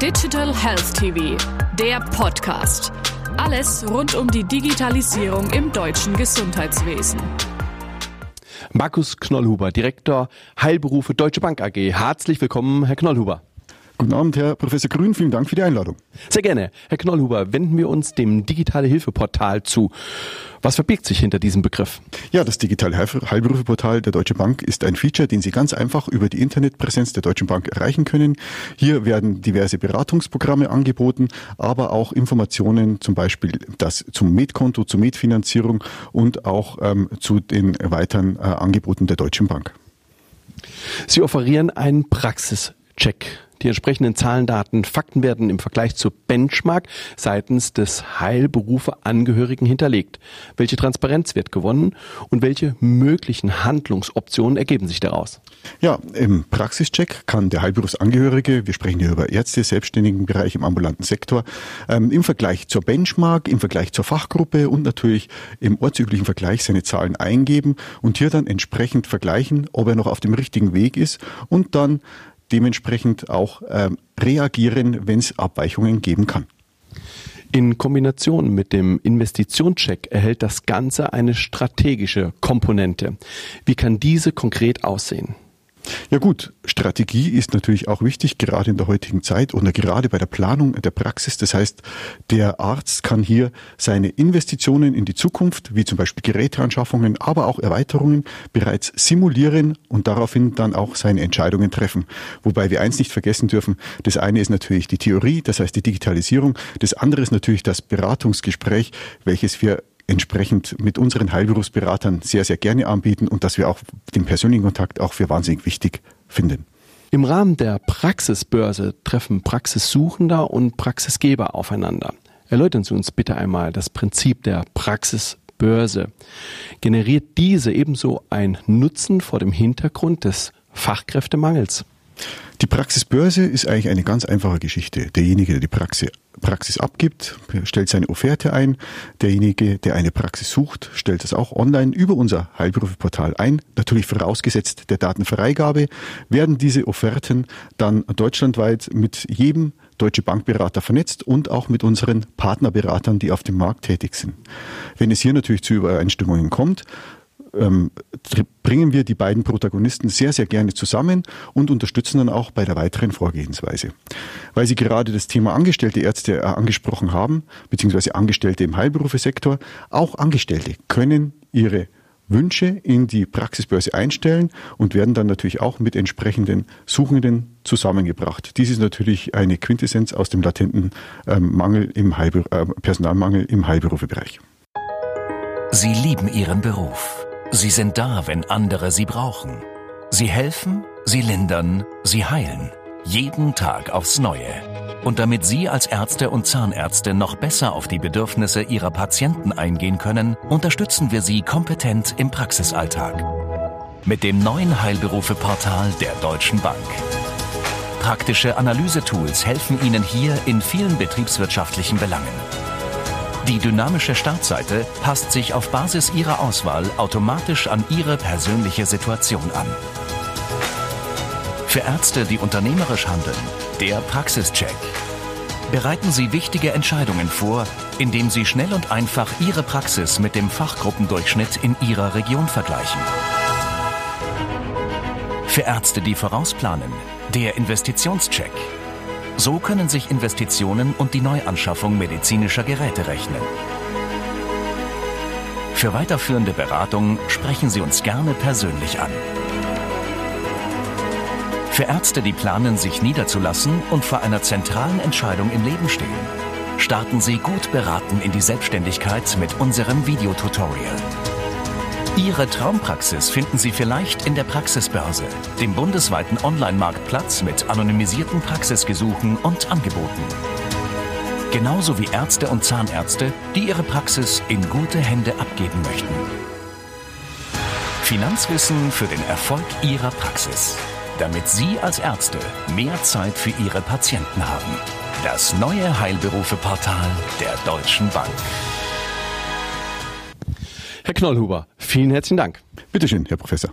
Digital Health TV, der Podcast. Alles rund um die Digitalisierung im deutschen Gesundheitswesen. Markus Knollhuber, Direktor Heilberufe Deutsche Bank AG. Herzlich willkommen, Herr Knollhuber. Guten Abend, Herr Professor Grün. Vielen Dank für die Einladung. Sehr gerne. Herr Knollhuber, wenden wir uns dem Digitale Hilfeportal zu. Was verbirgt sich hinter diesem Begriff? Ja, das Digitale Heilberufeportal der Deutschen Bank ist ein Feature, den Sie ganz einfach über die Internetpräsenz der Deutschen Bank erreichen können. Hier werden diverse Beratungsprogramme angeboten, aber auch Informationen zum Beispiel das zum Medkonto, zur Medfinanzierung und auch ähm, zu den weiteren äh, Angeboten der Deutschen Bank. Sie offerieren einen Praxischeck die entsprechenden Zahlen, Daten, Fakten werden im Vergleich zur Benchmark seitens des Heilberufe-Angehörigen hinterlegt. Welche Transparenz wird gewonnen und welche möglichen Handlungsoptionen ergeben sich daraus? Ja, im Praxischeck kann der Heilberufsangehörige, wir sprechen hier über Ärzte, selbstständigen Bereich im ambulanten Sektor, ähm, im Vergleich zur Benchmark, im Vergleich zur Fachgruppe und natürlich im ortsüblichen Vergleich seine Zahlen eingeben und hier dann entsprechend vergleichen, ob er noch auf dem richtigen Weg ist und dann dementsprechend auch ähm, reagieren, wenn es Abweichungen geben kann. In Kombination mit dem Investitionscheck erhält das Ganze eine strategische Komponente. Wie kann diese konkret aussehen? Ja gut, Strategie ist natürlich auch wichtig, gerade in der heutigen Zeit oder gerade bei der Planung der Praxis. Das heißt, der Arzt kann hier seine Investitionen in die Zukunft, wie zum Beispiel Geräteanschaffungen, aber auch Erweiterungen bereits simulieren und daraufhin dann auch seine Entscheidungen treffen. Wobei wir eins nicht vergessen dürfen, das eine ist natürlich die Theorie, das heißt die Digitalisierung, das andere ist natürlich das Beratungsgespräch, welches wir entsprechend mit unseren Heilberufsberatern sehr, sehr gerne anbieten und dass wir auch den persönlichen Kontakt auch für wahnsinnig wichtig finden. Im Rahmen der Praxisbörse treffen Praxissuchender und Praxisgeber aufeinander. Erläutern Sie uns bitte einmal das Prinzip der Praxisbörse. Generiert diese ebenso ein Nutzen vor dem Hintergrund des Fachkräftemangels? Die Praxisbörse ist eigentlich eine ganz einfache Geschichte. Derjenige, der die Praxis, Praxis abgibt, stellt seine Offerte ein. Derjenige, der eine Praxis sucht, stellt es auch online über unser Heilberufeportal ein. Natürlich vorausgesetzt der Datenfreigabe, werden diese Offerten dann deutschlandweit mit jedem Deutsche Bankberater vernetzt und auch mit unseren Partnerberatern, die auf dem Markt tätig sind. Wenn es hier natürlich zu Übereinstimmungen kommt, ähm, bringen wir die beiden Protagonisten sehr, sehr gerne zusammen und unterstützen dann auch bei der weiteren Vorgehensweise. Weil Sie gerade das Thema Angestellte Ärzte äh, angesprochen haben, beziehungsweise Angestellte im Heilberufesektor, auch Angestellte können ihre Wünsche in die Praxisbörse einstellen und werden dann natürlich auch mit entsprechenden Suchenden zusammengebracht. Dies ist natürlich eine Quintessenz aus dem latenten ähm, Mangel im Heilber äh, Personalmangel im Heilberufebereich. Sie lieben Ihren Beruf. Sie sind da, wenn andere sie brauchen. Sie helfen, sie lindern, sie heilen. Jeden Tag aufs Neue. Und damit Sie als Ärzte und Zahnärzte noch besser auf die Bedürfnisse Ihrer Patienten eingehen können, unterstützen wir Sie kompetent im Praxisalltag. Mit dem neuen Heilberufe-Portal der Deutschen Bank. Praktische Analysetools helfen Ihnen hier in vielen betriebswirtschaftlichen Belangen. Die dynamische Startseite passt sich auf Basis Ihrer Auswahl automatisch an Ihre persönliche Situation an. Für Ärzte, die unternehmerisch handeln, der Praxischeck. Bereiten Sie wichtige Entscheidungen vor, indem Sie schnell und einfach Ihre Praxis mit dem Fachgruppendurchschnitt in Ihrer Region vergleichen. Für Ärzte, die vorausplanen, der Investitionscheck. So können sich Investitionen und die Neuanschaffung medizinischer Geräte rechnen. Für weiterführende Beratung sprechen Sie uns gerne persönlich an. Für Ärzte, die planen, sich niederzulassen und vor einer zentralen Entscheidung im Leben stehen, starten Sie gut beraten in die Selbstständigkeit mit unserem Videotutorial. Ihre Traumpraxis finden Sie vielleicht in der Praxisbörse, dem bundesweiten Online-Marktplatz mit anonymisierten Praxisgesuchen und Angeboten. Genauso wie Ärzte und Zahnärzte, die ihre Praxis in gute Hände abgeben möchten. Finanzwissen für den Erfolg Ihrer Praxis. Damit Sie als Ärzte mehr Zeit für Ihre Patienten haben. Das neue Heilberufe-Portal der Deutschen Bank. Herr Knollhuber, vielen herzlichen Dank. Bitteschön, Herr Professor.